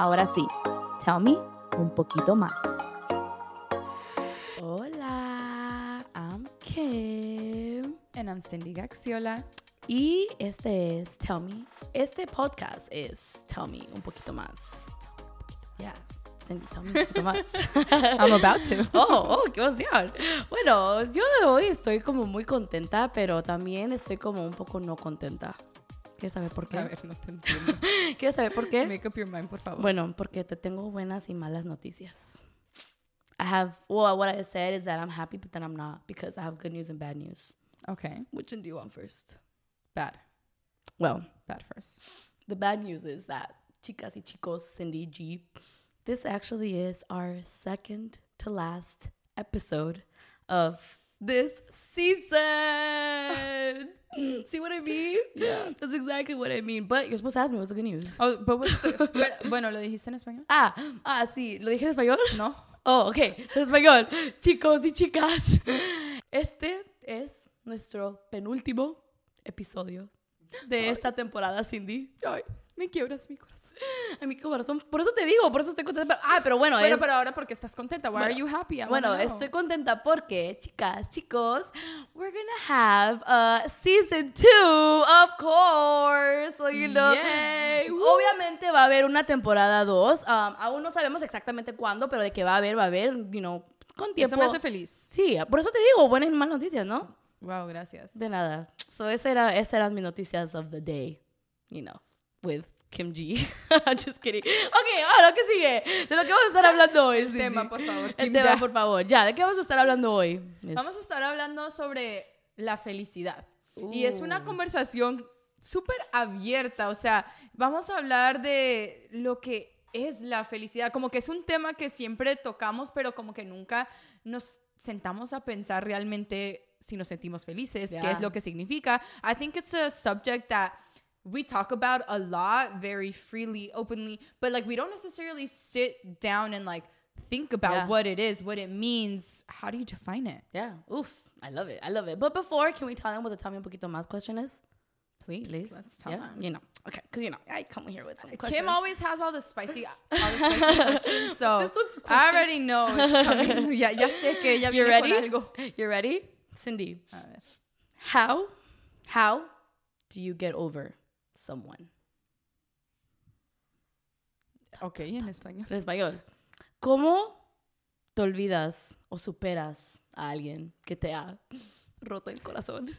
Ahora sí, tell me un poquito más. Hola, I'm Kim. And I'm Cindy Gaxiola. Y este es Tell Me. Este podcast es Tell Me un poquito más. Yes. Cindy, tell me un poquito más. I'm about to. Oh, oh, qué emoción. Bueno, yo de hoy estoy como muy contenta, pero también estoy como un poco no contenta. ¿Quieres saber por qué? A ver, no te entiendo. ¿Quieres saber por qué? Make up your mind, por favor. Bueno, porque te tengo buenas y malas noticias. I have, well, what I said is that I'm happy, but then I'm not because I have good news and bad news. Okay. Which one do you want first? Bad. Well, Bad first. the bad news is that, chicas y chicos, Cindy G, this actually is our second to last episode of this season. See what I mean? Yeah. That's exactly what I mean. But you're supposed to ask me what's the good news. Oh, but what's the, but- bueno, ¿lo dijiste en español? Ah, ah, sí, ¿lo dije en español? No. Oh, ok, en español. Chicos y chicas, este es nuestro penúltimo episodio de esta temporada, Cindy. Ay, me quiebras mi corazón. A mi corazón, por eso te digo, por eso estoy contenta. Pero, ah, pero bueno, Bueno, es- pero ahora porque estás contenta. Why are you happy? I bueno, estoy contenta porque, chicas, chicos, we're gonna have a season two, of course. So, you know, Yay, obviamente va a haber una temporada dos. Um, aún no sabemos exactamente cuándo, pero de que va a haber, va a haber, you know, con tiempo. Eso me hace feliz. Sí, por eso te digo, buenas y malas noticias, ¿no? Wow, gracias. De nada. So, esa era, esas eran mis noticias of the day, you know, with Kim G. Just kidding. Ok, ahora, ¿qué sigue? De lo que vamos a estar hablando hoy. Cindy. tema, por favor, El Kim, tema, ya. por favor. Ya, ¿de qué vamos a estar hablando hoy? Miss? Vamos a estar hablando sobre la felicidad. Y es una Uh. conversación súper abierta, o sea, vamos a hablar de lo que es la felicidad, como que es un tema que siempre tocamos, pero como que nunca nos sentamos a pensar realmente si nos sentimos felices, qué Yeah. es lo que significa. I think it's a subject that we talk about a lot very freely, openly, but like we don't necessarily sit down and like think about Yeah. what it is, what it means, how do you define it? Yeah, oof. I love it. I love it. But before, can we tell them what the Tell Me Un Poquito Más question is? Please, Please. let's tell yeah, them. you know. Okay, because, you know, I come here with some questions. Kim always has all the spicy, all the spicy questions, so This one's a I question. already know it's coming. ya, ya sé que ella You viene con ready? algo. You ready? Cindy, how, how do you get over someone? Ok, en español. En español. ¿Cómo te olvidas o superas a alguien que te ha roto el corazón?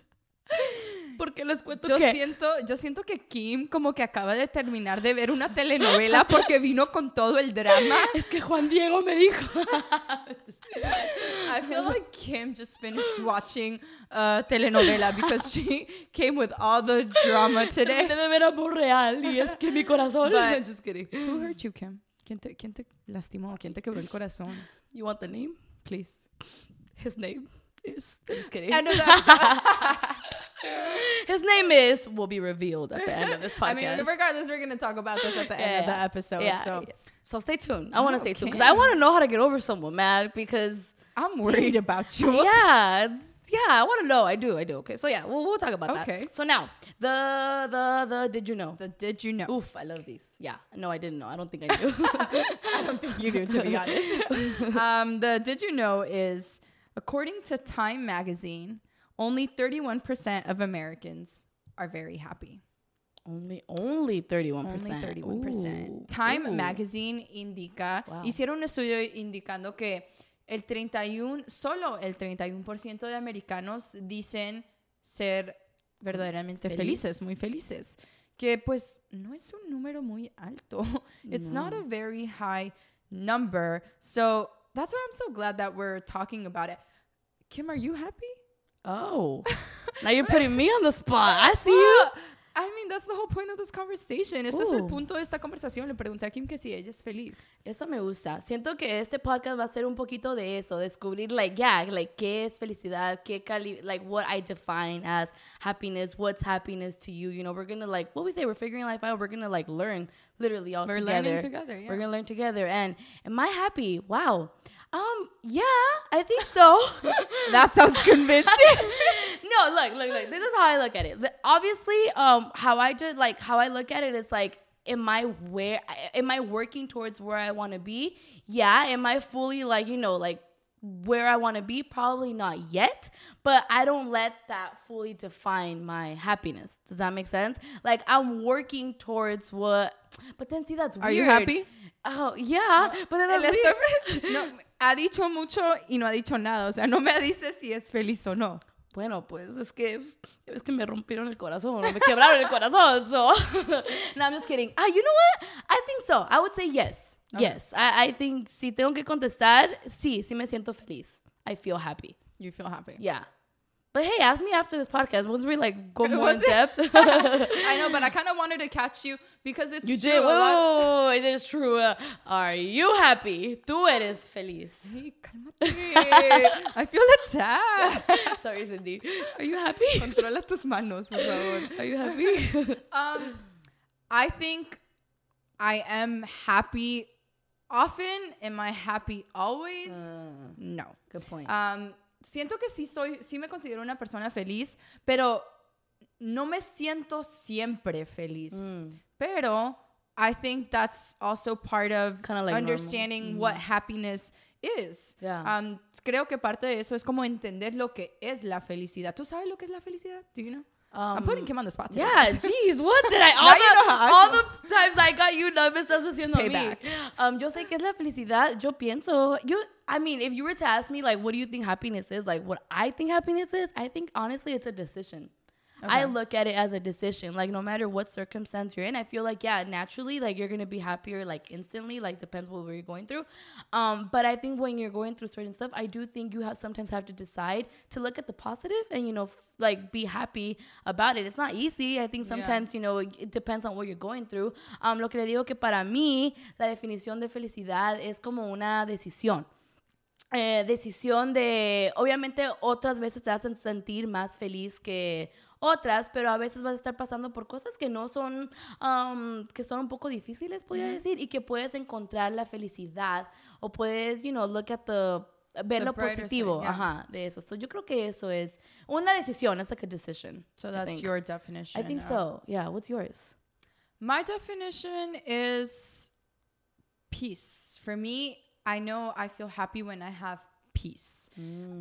Porque les cuento Yo que... siento, yo siento que Kim como que acaba de terminar de ver una telenovela porque vino con todo el drama. Es que Juan Diego me dijo. I feel like Kim just finished watching a telenovela because she came with all the drama today. Terminé de ver amor real y es que mi corazón... But- Just kidding. Who hurt you, Kim? ¿Quién te, quién te lastimó? ¿Quién te quebró el corazón? You want the name? Please. His name is... Just kidding. End of the episode. His name is will be revealed at the end of this podcast. I mean, regardless, we're going to talk about this at the end of the episode. Yeah, so yeah. So stay tuned. I want to stay tuned because I want to know how to get over someone, man. Because I'm worried about you. yeah, yeah, I want to know. I do, I do. Okay, so yeah, we'll, we'll talk about Okay. that. Okay. So now the the the did you know? The did you know? Oof, I love these. Yeah, no, I didn't know. I don't think I knew. I don't think you do, to be honest. um, the did you know is according to Time magazine, only 31% of Americans are very happy. only only 31%. Only 31%. Time magazine indica, Wow. hicieron un estudio indicando que el 31, solo el 31% de americanos dicen ser verdaderamente Feliz. felices, muy felices. Que pues no es un número muy alto. It's not a very high number. So that's why I'm so glad that we're talking about it. Kim, are you happy? Oh, now you're putting me on the spot. I see you. I mean, that's the whole point of this conversation. Este es el punto de esta conversación. Le pregunté a Kim que si ella es feliz. Eso me gusta. Siento que este podcast va a ser un poquito de eso, descubrir, like, yeah, like, qué es felicidad, qué cali, like, what I define as happiness, what's happiness to you. You know, we're gonna, like, what we say, we're figuring life out. We're gonna, like, learn literally all We're together. learning together, yeah. We're gonna learn together. And am I happy? Wow. Um, yeah, I think so. That sounds convincing. no, look, look, look. This is how I look at it. Obviously, um, how I did, like, how I look at it is like am I where am I working towards where I want to be? Yeah, am I fully like, you know, like where I want to be? Probably not yet, but I don't let that fully define my happiness. Does that make sense? Like I'm working towards what but then see that's weird. Are you happy? Oh, yeah, but then that's weird. no, ha dicho mucho y no ha dicho nada. O sea, no me dice si es feliz o no. Bueno, pues es que es que me rompieron el corazón, me quebraron el corazón. So, no, I'm just kidding. Ah, you know what? I think so. I would say yes. Yes. I, I think si tengo que contestar, sí, sí me siento feliz. I feel happy. You feel happy. Yeah. But hey, ask me after this podcast once we like go more in depth. I know, but I kind of wanted to catch you because it's you true. did. a Wait, wait, lot- wait, wait, it is true. Uh, are you happy? Tú eres feliz. Cálmate. I feel attacked. Sorry, Cindy. Are you happy? Controla tus manos, por favor. Are you happy? Um, I think I am happy often. Am I happy always? no. Good point. Um, siento que sí soy, sí me considero una persona feliz, pero no me siento siempre feliz. Mm. Pero I think that's also part of like normal. understanding what happiness is. Yeah. Um, creo que parte de eso es como entender lo que es la felicidad. ¿Tú sabes lo que es la felicidad? Do you know? I'm putting him on the spot. today. Um, Yeah, jeez, what did I? All, Now you know the, all the times I got you, nervous, me estás haciendo mí. Um, yo sé que es la felicidad. Yo pienso, yo, I mean, if you were to ask me, like, what do you think happiness is? Like, what I think happiness is, I think honestly, it's a decision. I look at it as a decision. Like, no matter what circumstance you're in, I feel like, yeah, naturally, like, you're gonna be happier, like, instantly. Like, depends what you're going through. Um, but I think when you're going through certain stuff, I do think you have sometimes have to decide to look at the positive and you know, f- like, be happy about it. It's not easy. I think Yeah. sometimes you know it depends on what you're going through. Um, lo que le digo que para mí la definición de felicidad es como una decisión. Eh, decisión de, obviamente otras veces te hacen sentir más feliz que otras, pero a veces vas a estar pasando por cosas que no son, um, que son un poco difíciles, podría decir, y que puedes encontrar la felicidad o puedes, you know, look at the, ver The lo positivo, side, yeah. ajá, de eso. So, yo creo que eso es una decisión, it's like a decision. So that's think. your definition. I think of- so. Yeah, what's yours? My definition is peace. For me, I know I feel happy when I have peace.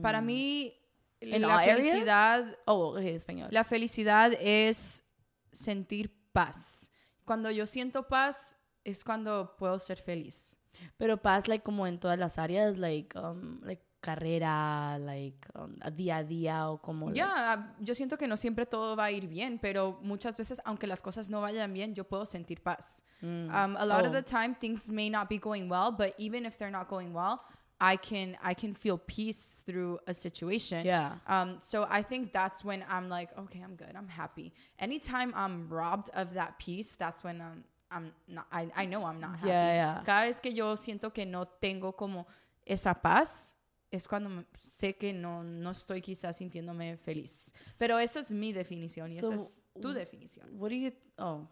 Para mí, Mm. In la areas? felicidad, Oh, okay, español. la felicidad es sentir paz. Cuando yo siento paz es cuando puedo ser feliz. Pero paz, like, como en todas las áreas, like, um, like, carrera, like, um, a día a día, o como... Ya, yo siento que no siempre todo va a ir bien, pero muchas veces, aunque las cosas no vayan bien, yo puedo sentir paz. Um, a lot of Oh. the time, things may not be going well, but even if they're not going well, I can I can feel peace through a situation. Yeah. Um, so I think that's when I'm like, okay, I'm good, I'm happy. Anytime I'm robbed of that peace, that's when I'm I'm not. I, I know I'm not happy. Yeah, yeah. Cada vez que yo siento que no tengo como esa paz, es cuando sé que no, no estoy quizás sintiéndome feliz. Pero esa es mi definición y So, esa es tu definición. What do you... Oh,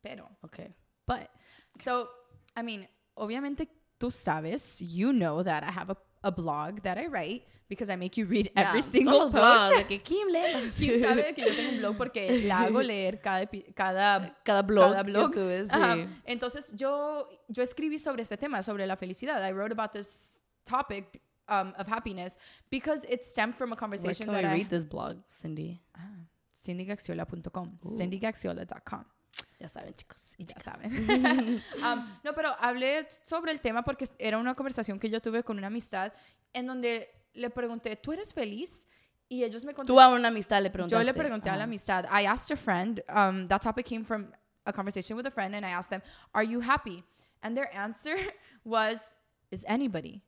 Pero, okay. but, so, I mean, obviamente tú sabes, you know that I have a, a blog that I write because I make you read every single todos post. blogs, de que Kim lee. ¿Quién sabe que yo tengo un blog porque la hago leer cada, cada Cada blog, cada blog. que subes, Ajá. sí. Entonces yo, yo escribí sobre este tema, sobre la felicidad. I wrote about this topic um, of happiness because it stemmed from a Where conversation can we that I... read this blog, Cindy? cindygaxiola.com cindygaxiola.com Ya saben, chicos. y ya saben. Um, no, pero hablé sobre el tema porque era una conversación que yo tuve con una amistad en donde le pregunté, ¿tú eres feliz? Y ellos me Tú contestaron. a una amistad le preguntaste. Yo le pregunté a la amistad. I asked a friend. Um, that topic came from a conversation with a friend, and I asked them, "Are you happy?" And their answer was, "Is anybody?"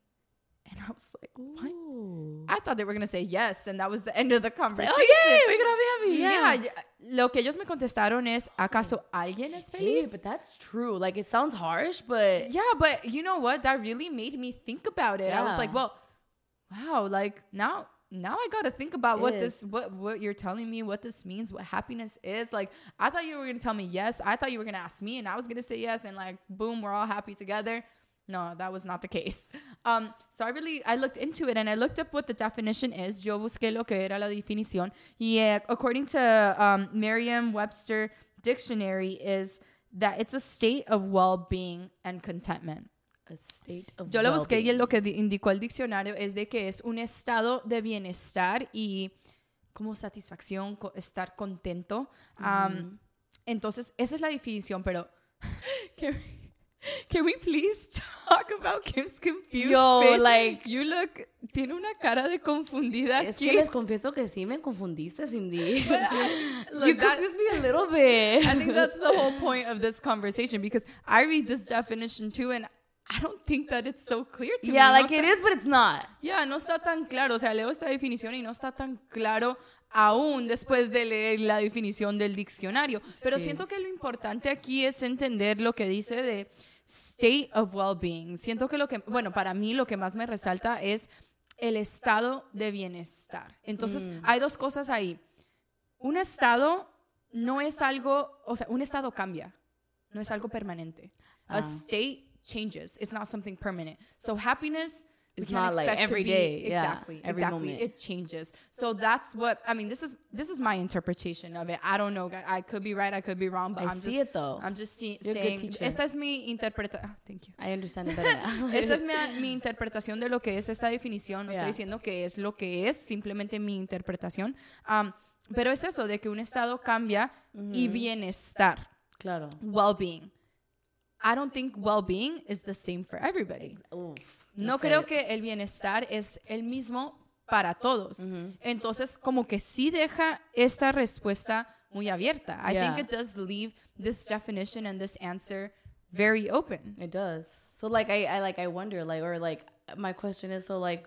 And I was like, "What?" Ooh. I thought they were gonna say yes, and that was the end of the oh, conversation. Oh, yay, we're gonna be happy. Yeah, Yeah. Lo que ellos me contestaron es, ¿acaso alguien es Hey, feliz? but that's true. Like, it sounds harsh, but... yeah, but you know what? That really made me think about it. I was like, well, wow, like now now I got to think about what Yes. this what what you're telling me, what this means, what happiness is. Like I thought you were going to tell me yes. I thought you were going to ask me and I was going to say yes and like boom, we're all happy together. No, that was not the case. Um, so I really I looked into it and I looked up what the definition is. Yo busqué lo que era la definición. Y eh, according to um, Merriam-Webster dictionary is that it's a state of well-being and contentment. A state of Yo lo busqué y well-being. lo que di- indicó el diccionario es de que es un estado de bienestar y como satisfacción, co- estar contento. Um, entonces, esa es la definición, pero we- can we please talk about Kim's confused Yo, face? like- you look, tiene una cara de confundida Es aquí. que les confieso que sí me confundiste, Cindy. Look, you that- confused me a little bit. I think that's the whole point of this conversation because I read this definition too and I don't think that it's so clear to me. yeah, No like está- it is, but it's not. Ya, no está tan claro. O sea, leo esta definición y no está tan claro aún después de leer la definición del diccionario. Pero Sí. siento que lo importante aquí es entender lo que dice de state of well-being. Siento que lo que, bueno, para mí lo que más me resalta es el estado de bienestar. Entonces, hay dos cosas ahí. Un estado no es algo, o sea, un estado cambia, no es algo permanente. A Ah. state changes. It's not something permanent. So happiness It's can't like every day. be- day, yeah, Exactly. every exactly. moment. It changes. So that's what I mean. This is this is my interpretation of it. I don't know. I I could be right. I could be wrong. But I am see just it, though. I'm just see- You're a good saying. teacher. Esta es mi interpretación. thank you. I understand it better now. Esta es mi, mi interpretación de lo que es esta definición. No Yeah. estoy diciendo que es lo que es, simplemente mi interpretación. Um, pero es eso, de que un estado cambia y bienestar, claro. well-being. I don't think well-being is the same for everybody. Uf, No creo que el bienestar es el mismo para todos. Entonces, como que sí deja esta respuesta muy abierta. I Yeah. think it does leave this definition and this answer very open. It does. So like I, I like I wonder like or like my question is so like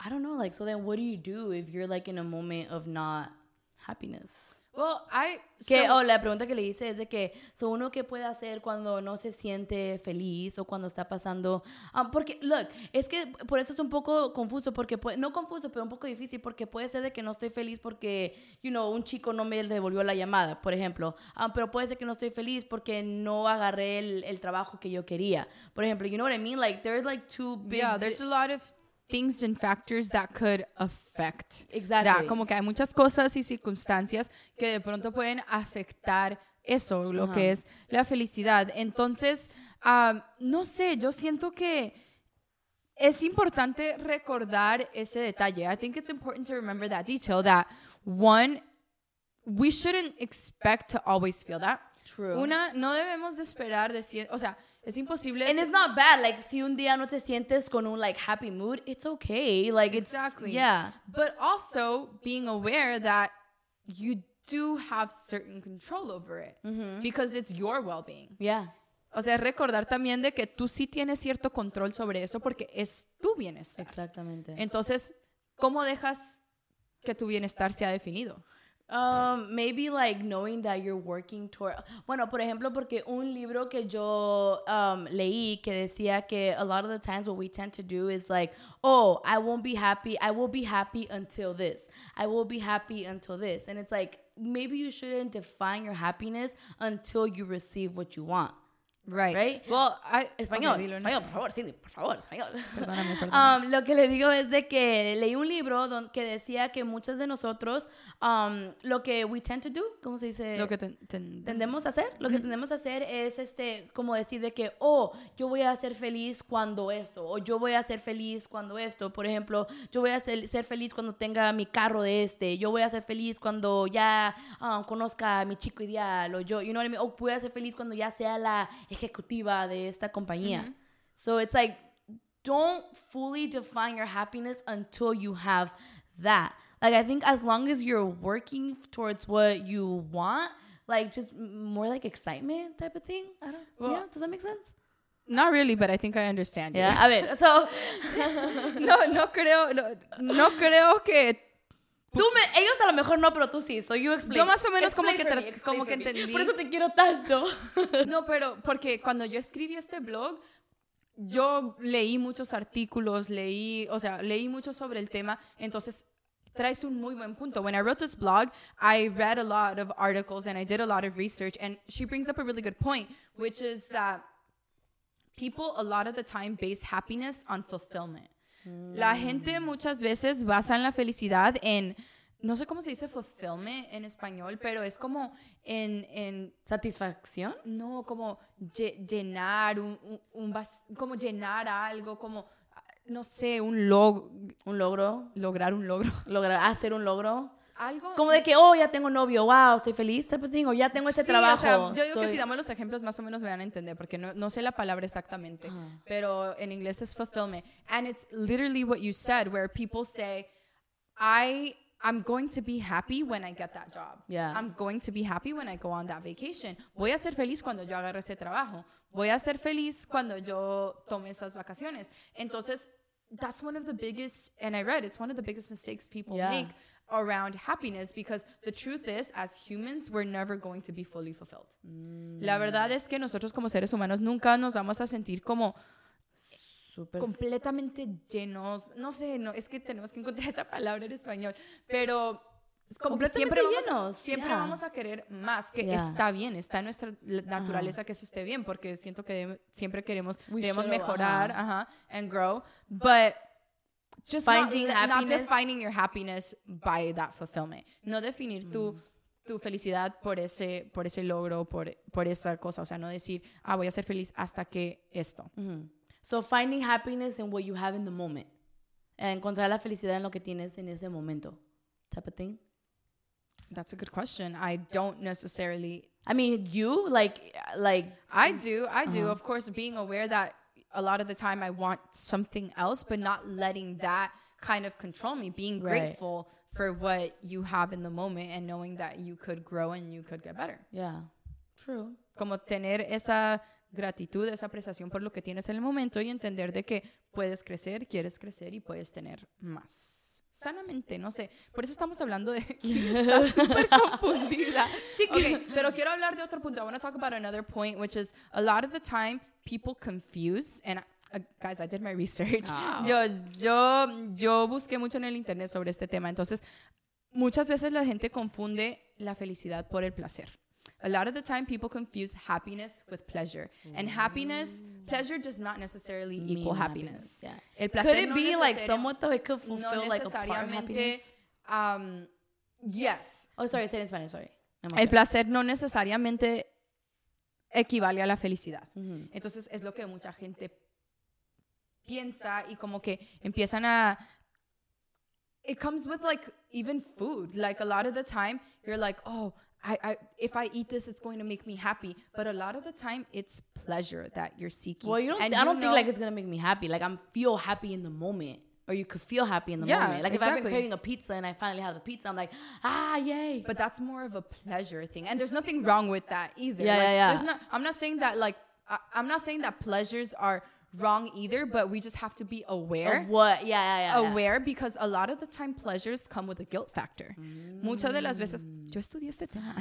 I don't know like so then what do you do if you're like in a moment of not happiness? Well, I Que, so- oh, la pregunta que le hice es de que, so uno qué puede hacer cuando no se siente feliz o cuando está pasando, um, porque, look, es que por eso es un poco confuso, porque, no confuso, pero un poco difícil, porque puede ser de que no estoy feliz porque, you know, un chico no me devolvió la llamada, por ejemplo, Um, pero puede ser que no estoy feliz porque no agarré el, el trabajo que yo quería, por ejemplo, you know what I mean, like, there's like two big... yeah, there's a lot of things and factors that could affect Exactly. that. Como que hay muchas cosas y circunstancias que de pronto pueden afectar eso, lo que es la felicidad. Entonces, um, no sé, yo siento que es importante recordar ese detalle. I think it's important to remember that detail that one, we shouldn't expect to always feel that. True. Una, no debemos de esperar de o sea, es imposible. And it's not bad, like, si un día no te sientes con un, like, happy mood, it's okay, like, it's, Exactly. yeah. But also being aware that you do have certain control over it because it's your well-being. Yeah. O sea, recordar también de que tú sí tienes cierto control sobre eso porque es tu bienestar. Exactamente. Entonces, ¿cómo dejas que tu bienestar sea definido? Um, maybe like knowing that you're working toward. Bueno, por ejemplo, porque un libro que yo um, leí que decía que a lot of the times what we tend to do is like, oh, I won't be happy. I will be happy until this. I will be happy until this. And it's like maybe you shouldn't define your happiness until you receive what you want. Right. Right? Well, I, Español, Ok, dilo, no. español, por favor, Cindy, por favor, español. Perdóname, perdóname. Um, lo que le digo es de que leí un libro don- que decía que muchas de nosotros, um, lo que we tend to do, ¿cómo se dice? Lo que ten- ten- tendemos a hacer, lo que tendemos a hacer es este, como decir de que, oh, yo voy a ser feliz cuando eso, o yo voy a ser feliz cuando esto, por ejemplo, yo voy a ser, ser feliz cuando tenga mi carro de este, yo voy a ser feliz cuando ya um, conozca a mi chico ideal, o yo, you know what I mean, o voy a ser feliz cuando ya sea la ejecutiva de esta compañía. So it's like, don't fully define your happiness until you have that. Like I think as long as you're working towards what you want, like just more like excitement type of thing. I don't. Well- yeah, does that make sense? Not really, but I think I understand. you. Yeah. A ver, so No, no creo, no, no creo que tú me, ellos a lo mejor no, pero tú sí. So you explain. Yo más o menos como Explain que for tra- me, como que entendí. Por eso te quiero tanto. No, pero porque cuando yo escribí este blog, yo leí muchos artículos, leí, o sea, leí mucho sobre el tema, entonces traes un muy buen punto. When I wrote this blog, I read a lot of articles and I did a lot of research and she brings up a really good point, which is that people a lot of the time base happiness on fulfillment. La gente muchas veces basa en la felicidad en no sé cómo se dice fulfillment en español, pero es como en, en ¿Satisfacción? no, como lle- llenar, un, un- un vas- como llenar algo, como, ah, no sé, un log, ¿Un logro? lograr un logro. ¿Lograr hacer un logro? Algo. Como de que, oh, ya tengo novio, wow, estoy feliz, type of thing, o ya tengo este Sí, trabajo. o sea, yo digo que estoy- si damos los ejemplos más o menos me van a entender, porque no, no sé la palabra exactamente, pero en inglés es fulfillment. And it's literally what you said, where people say, I, I'm going to be happy when I get that job. Yeah. I'm going to be happy when I go on that vacation. Voy a ser feliz cuando yo agarre ese trabajo. Voy a ser feliz cuando yo tome esas vacaciones. Entonces, that's one of the biggest, and I read, it's one of the biggest mistakes people Yeah. make around happiness because the truth is, as humans, we're never going to be fully fulfilled. La verdad es que nosotros como seres humanos nunca nos vamos a sentir como Súper- completamente llenos. No sé, no, es que tenemos que encontrar esa palabra en español, pero como siempre Completamente vamos, a, llenos, siempre yeah. vamos a querer más, que Yeah. está bien, está en nuestra naturaleza que eso esté bien, porque siento que siempre queremos We debemos mejorar, ajá. ajá, and grow, but just Finding not, not defining your happiness by that fulfillment. No definir tu Mm. tu felicidad por ese por ese logro, por por esa cosa, o sea, no decir, "Ah, voy a ser feliz hasta que esto." Ujú. So, finding happiness in what you have in the moment. Encontrar la felicidad en lo que tienes en ese momento. Type of thing. That's a good question. I don't necessarily I mean, you, like, like, I do. I do. Uh-huh. Of course, being aware that a lot of the time I want something else, but not letting that kind of control me. Being Right. grateful for what you have in the moment and knowing that you could grow and you could get better. yeah, true. Como tener esa gratitud, esa apreciación por lo que tienes en el momento y entender de que puedes crecer, quieres crecer y puedes tener más. Sanamente, no sé. Por eso estamos hablando de que está súper confundida. Okay, pero quiero hablar de otro punto. I want to talk about another point, which is a lot of the time people confuse, and uh, guys, I did my research. Wow. Yo, yo, yo busqué mucho en el internet sobre este tema. Entonces, muchas veces la gente confunde la felicidad por el placer. A lot of the time, people confuse happiness with pleasure. And happiness, pleasure does not necessarily equal Mean happiness. Yeah. El Could it no be like necesari- somewhat though? It could fulfill no like a part of necesariamente, happiness. um, yes. Oh, sorry, say it in Spanish. Sorry. El placer no necesariamente equivale a la felicidad. Ujú. Entonces es lo que mucha gente piensa y como que empiezan a it comes with like even food. Like a lot of the time you're like, "Oh, I, I if I eat this it's going to make me happy." But a lot of the time it's pleasure that you're seeking. Well, you don't. And I don't think like it's gonna make me happy. Like I'm feel happy in the moment, or you could feel happy in the Yeah, moment. Like if I've been craving a pizza and I finally have the pizza, I'm like, ah, yay. but that's more of a pleasure thing and there's nothing wrong with that either Yeah, Like, yeah, yeah. there's not i'm not saying that like I, i'm not saying that pleasures are wrong either but we just have to be aware of what? Yeah, yeah, yeah. yeah. aware because a lot of the time pleasures come with a guilt factor muchas de las veces yo estudié este tema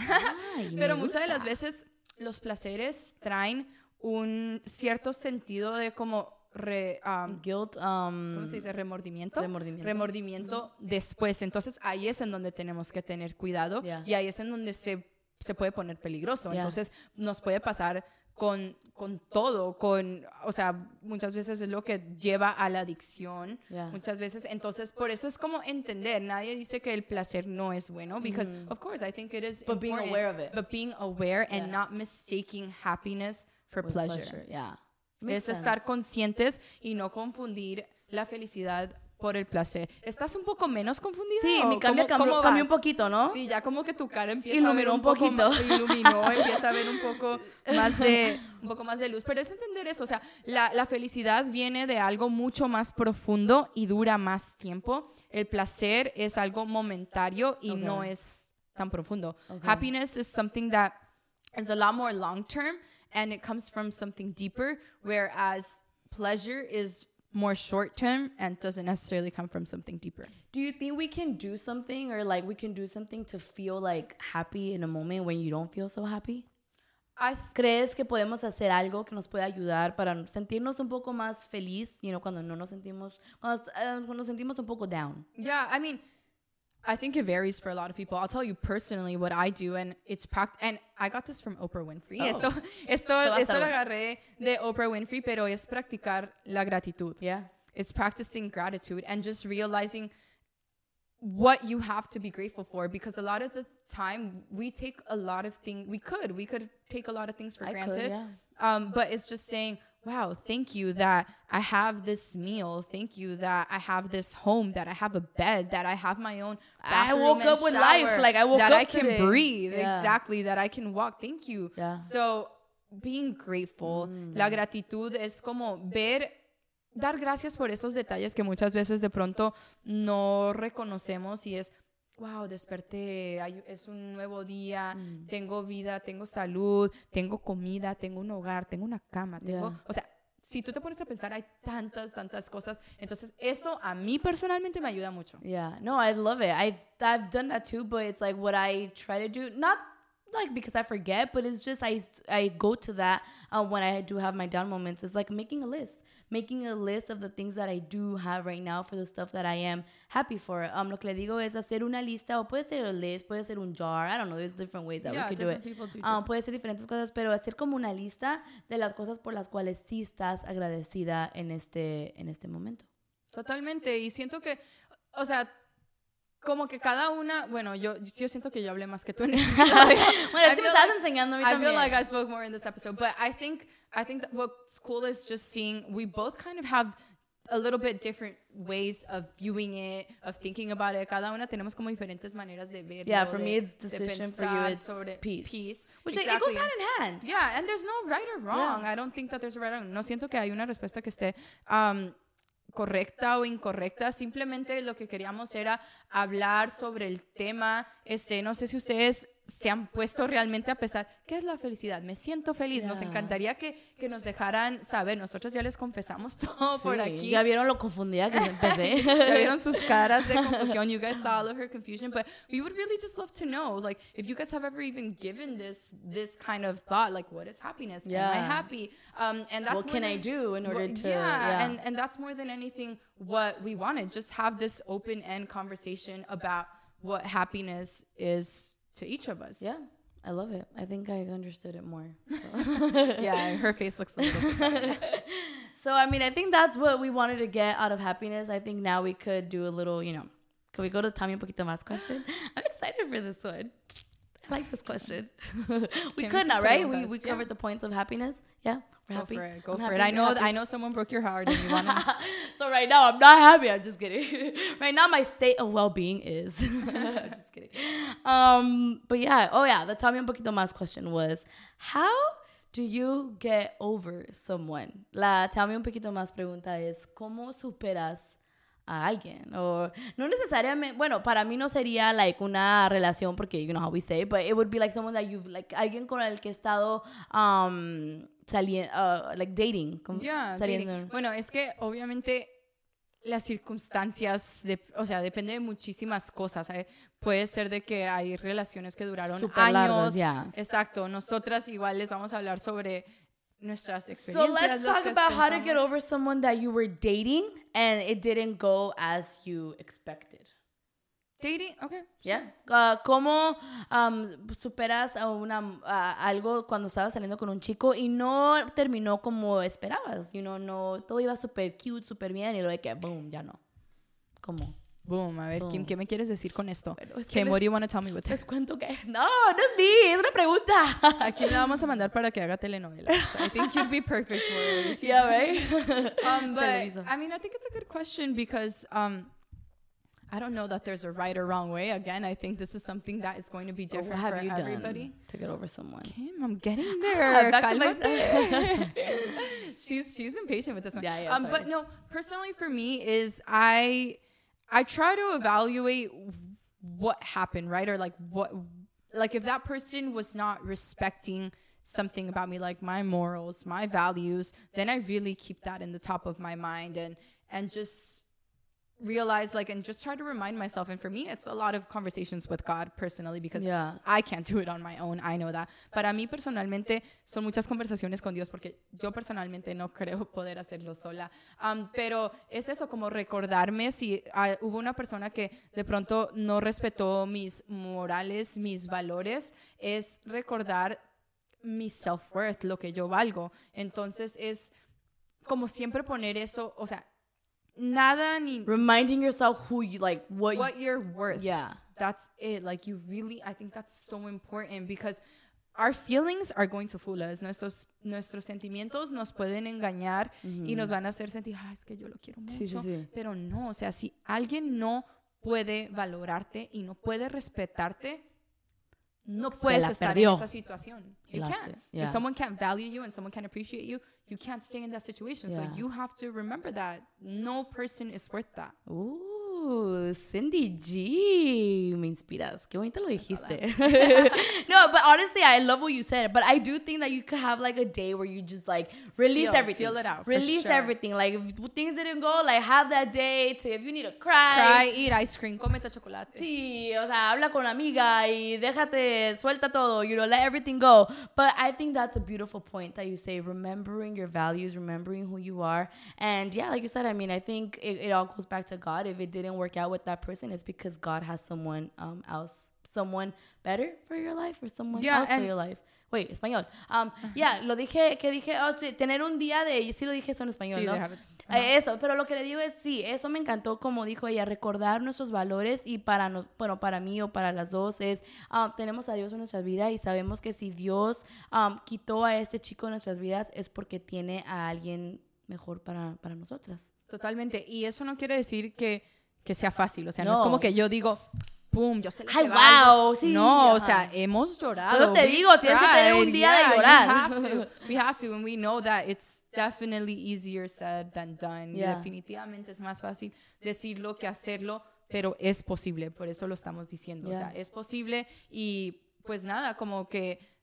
Ay, pero muchas de las veces los placeres traen un cierto sentido de como re, um, Guilt. Um. ¿cómo se dice? Remordimiento. Remordimiento. Remordimiento después. Entonces ahí es en donde tenemos que tener cuidado Yeah. y ahí es en donde se, se puede poner peligroso. Yeah. Entonces nos puede pasar con, con todo, con, o sea, muchas veces es lo que lleva a la adicción. Yeah. Muchas veces, entonces por eso es como entender, nadie dice que el placer no es bueno, because of course I think it is. But being aware of it. But being aware and not mistaking happiness for with pleasure Yeah. Es estar sense. conscientes y no confundir la felicidad por el placer. ¿Estás un poco menos confundida? Sí, mi cambia, cómo- cambió, cambió un poquito, ¿no? Sí, ya como que tu cara empieza a Iluminó ver un, poquito. más- iluminó, empieza a ver un poco más de un poco más de luz, pero es entender eso, o sea, la, la felicidad viene de algo mucho más profundo y dura más tiempo. El placer es algo momentario y Ok. no es tan profundo. Ok. Happiness is something that is a lot more long term and it comes from something deeper, whereas pleasure is more short term and doesn't necessarily come from something deeper. Do you think we can do something or like we can do something to feel like happy in a moment when you don't feel so happy? I th- ¿Crees que podemos hacer algo que nos pueda ayudar para sentirnos un poco más feliz, you know, cuando no nos sentimos, cuando, eh, cuando nos sentimos un poco down? yeah, I mean, I think it varies for a lot of people. I'll tell you personally what I do, and it's pract. And I got this from Oprah Winfrey. Oh. Esto, esto, So esto lo agarré de Oprah Winfrey, pero es practicar la gratitud. Yeah. It's practicing gratitude and just realizing what you have to be grateful for because a lot of the time we take a lot of things we could we could take a lot of things for I could, granted yeah. um but it's just saying wow thank you that i have this meal thank you that i have this home that i have a bed that i have my own I woke up with life, like, I woke up today that up i can today. breathe Yeah. exactly that i can walk thank you Yeah. so being grateful Mm. la gratitud es como ver dar gracias por esos detalles que muchas veces de pronto no reconocemos y es, wow, desperté, hay- es un nuevo día, Mm. tengo vida, tengo salud, tengo comida, tengo un hogar, tengo una cama, tengo, Yeah. o sea, si tú te pones a pensar, hay tantas, tantas cosas, entonces eso a mí personalmente me ayuda mucho. Yeah, no, I love it. I've I've done that too, but it's like what I try to do, not like because I forget, but it's just I I go to that uh, when I do have my down moments. It's like making a list, making a list of the things that I do have right now for the stuff that I am happy for. Um, lo que le digo es hacer una lista o puede ser a list, puede ser un jar. I don't know. There's different ways that Yeah, we could do it. do Um, puede ser diferentes cosas, pero hacer como una lista de las cosas por las cuales sí estás agradecida en este en este momento. Totalmente, y siento que, o sea, como que cada una, bueno, yo, yo siento que yo hablé más que tú en este. Bueno, I que me feel estabas like- enseñando a mí I también. feel like I spoke more in this episode, but I think I think that what's cool is just seeing we both kind of have a little bit different ways of viewing it, of thinking about it. Cada una tenemos como diferentes maneras de verlo. Yeah, for de- me it's de decision. For you it's peace. peace. Which like, it goes Exactly. hand in hand. Yeah, and there's no right or wrong. Yeah. I don't think that there's a right or wrong. No siento que hay una respuesta que esté um, correcta o incorrecta. Simplemente lo que queríamos era hablar sobre el tema. Este, no sé si ustedes se han puesto realmente a pensar, ¿qué es la felicidad? Me siento feliz. Nos encantaría que, que nos dejaran saber. Nosotros ya les confesamos todo por aquí. Ya vieron lo confundida que empecé. Ya vieron sus caras de confusión. You guys saw all of her confusion, but we would really just love to know, like, if you guys have ever even given this this kind of thought, like, what is happiness? Am I happy? Um, and that's What can I do in order what- to- Yeah, yeah. and and that's more than anything what we wanted. Just have this open end conversation about what happiness is to each of us. yeah, I love it. I think I understood it more. yeah. Her face looks a little. So I mean, I think that's what we wanted to get out of happiness. I think now we could do a little, you know, can we go to Tommy poquito más question? I'm excited for this one. I like this question. we ¿Quién could not, right? We we Yeah. covered the points of happiness. Yeah, we're Go happy. for it. Go I'm for happy, it. I know. I know someone broke your heart, and you want to. so right now I'm not happy. I'm just kidding. right now my state of well-being is. Just kidding. Um, but yeah. Oh yeah. The Tommy un poquito más question was, how do you get over someone? La Tell me un poquito más pregunta es, ¿cómo superas a alguien? O no necesariamente, bueno, para mí no sería like una relación porque you know how we say, but it would be like someone that you've like alguien con el que he estado um saliendo uh, like dating, como saliendo. dating. Bueno, es que obviamente las circunstancias, de, o sea, depende de muchísimas cosas. ¿eh? Puede ser de que hay relaciones que duraron años. largas, ya. Exacto. Nosotras igual les vamos a hablar sobre nuestras So experiencias. let's los talk about how to get over someone that you were dating and it didn't go as you expected. Dating, ok. Yeah. Uh, ¿Cómo um, superas a una, a algo cuando estabas saliendo con un chico y no terminó como esperabas? You know, no, todo iba súper cute, súper bien y luego de que, boom, ya no. ¿Cómo? Boom, a ver, Kim, ¿qué me quieres decir con esto? Bueno, es que Kim, les- what do you want to tell me with this? Les cuento que... No, no es mí, es una pregunta. Aquí la vamos a mandar para que haga telenovelas. I think you'd be perfect for it. yeah, right? Um, but I mean, I think it's a good question because um, I don't know that there's a right or wrong way. Again, I think this is something that is going to be What different have for you everybody. to get over someone? Kim, I'm getting there. Cálmate. she's she's impatient with this one. Yeah, yeah, Um, but no, personally for me is I I try to evaluate what happened, right? Or like what like if that person was not respecting something about me like my morals, my values, then I really keep that in the top of my mind and and just realize like and just try to remind myself and for me it's a lot of conversations with God personally because Yeah. I can't do it on my own, I know that. Para mí personalmente son muchas conversaciones con Dios porque yo personalmente no creo poder hacerlo sola. Um, pero es eso, como recordarme si ah, hubo una persona que de pronto no respetó mis morales, mis valores, es recordar mi self-worth, lo que yo valgo. Entonces es como siempre poner eso, o sea, nada ni Reminding yourself who you like, what, what you're worth. yeah. That's it. Like you really, I think that's so important because our feelings are going to fool us. Nuestros, nuestros sentimientos nos pueden engañar y nos van a hacer sentir, ah, es que yo lo quiero mucho. Sí, sí, sí. Pero no, o sea, si alguien no puede valorarte y no puede respetarte, no puedes estar perdió. en esa situación. You Lost can't. yeah. If someone can't value you and someone can't appreciate you, you can't stay in that situation. Yeah. So you have to remember that no person is worth that. Ooh, Cindy G. Me inspiras. Qué bonito lo dijiste. no, but honestly, I love what you said. But I do think that you could have like a day where you just like release Feel- everything. feel it out, Release sure. everything. Like if things didn't go, like have that day to if you need to Cry, Cry, eat ice cream, cómete chocolate. Sí, o sea, habla con amiga y déjate, suelta todo, you know, let everything go. But I think that's a beautiful point that you say, remembering your values, remembering who you are. And yeah, like you said, I mean, I think it, it all goes back to God. If it didn't work out with that person, it's because God has someone um, else, someone better for your life or someone Yeah, else for your life. Wait, español. Um, yeah, lo dije, que dije, oh, sí, tener un día de, sí lo dije eso en español, Sí, ¿no? dejar- Eh, Eso, pero lo que le digo es sí, eso me encantó como dijo ella, recordar nuestros valores y para nos, bueno, para mí o para las dos es um, tenemos a Dios en nuestras vidas y sabemos que si Dios um, quitó a este chico en nuestras vidas es porque tiene a alguien mejor para, para nosotras. Totalmente. Y eso no quiere decir que, que sea fácil. O sea, no. es como que yo digo, ¡pum! Yo sé Ay, wow, sí, No, o sea, hemos llorado. Yo te we digo, tienes que tener un día de yeah, llorar. have to. We have to, and we know that it's definitely easier said than done. Y definitivamente es más fácil decirlo que hacerlo, pero es posible, por eso lo estamos diciendo. O sea, es posible y pues nada, como que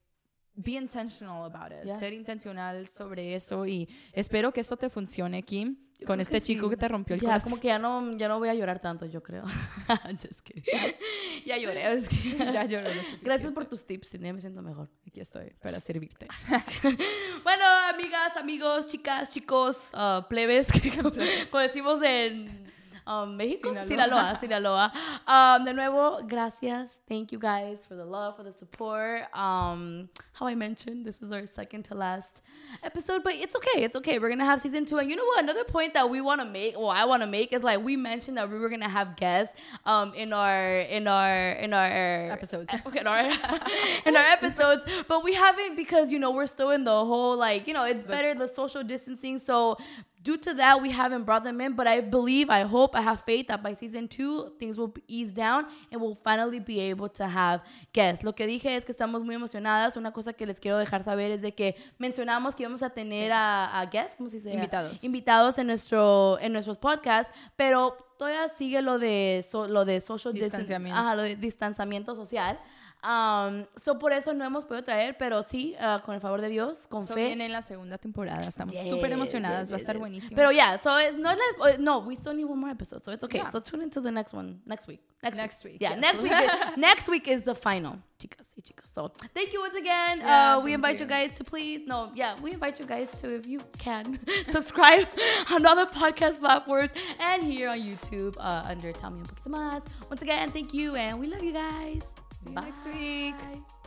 be intentional about it, Yeah. ser intencional sobre eso y espero que esto te funcione, Kim, con este que chico sí. que te rompió el Ya, corazón. como que ya no, ya no voy a llorar tanto, yo creo. Ya lloré. es que- Ya lloré. Gracias por tus tips, Cindy, me siento mejor. Aquí estoy para servirte. Bueno, amigas, amigos, chicas, chicos, uh, plebes, como decimos en um, México, Sinaloa. Sinaloa, Sinaloa. Um, de nuevo, gracias. Thank you guys for the love, for the support. Um, how I mentioned, this is our second to last episode, but it's okay. It's okay. We're gonna have season two, and you know what? Another point that we want to make, well, I want to make, is like we mentioned that we were gonna have guests um in our in our in our Episodes. Okay, in our in our episodes, but we haven't because you know we're still in the whole like you know it's better the social distancing. So due to that, we haven't brought them in. But I believe, I hope, I have faith that by season two things will ease down and we'll finally be able to have guests. Lo que dije es que estamos muy emocionadas. Una cosa que les quiero dejar saber es de que mencionamos que íbamos a tener a, a guests, ¿cómo se dice? Invitados. invitados en nuestro en nuestros podcasts, pero todavía sigue lo de so- lo de social. Distanciamiento. Ajá, lo de distanciamiento social. Um, so por eso no hemos podido traer, pero sí, uh, con el favor de Dios, con So fe. viene en la segunda temporada. Estamos Yes, súper emocionadas. yes, Va a estar yes. buenísimo. Pero yeah, so it- no es la, uh, no, we still need one more episode, so it's okay. Yeah. So tune into the next one next week. Next, Next week. week, Yeah, next week. is- next week is the final, chicas y chicos. So thank you once again. Yeah, uh, we invite you. you. guys to please no, yeah, we invite you guys to if you can subscribe on other podcast platforms and here on YouTube uh, under Tell Me Un Poquito Más. Once again, thank you and we love you guys. See you next week. Bye.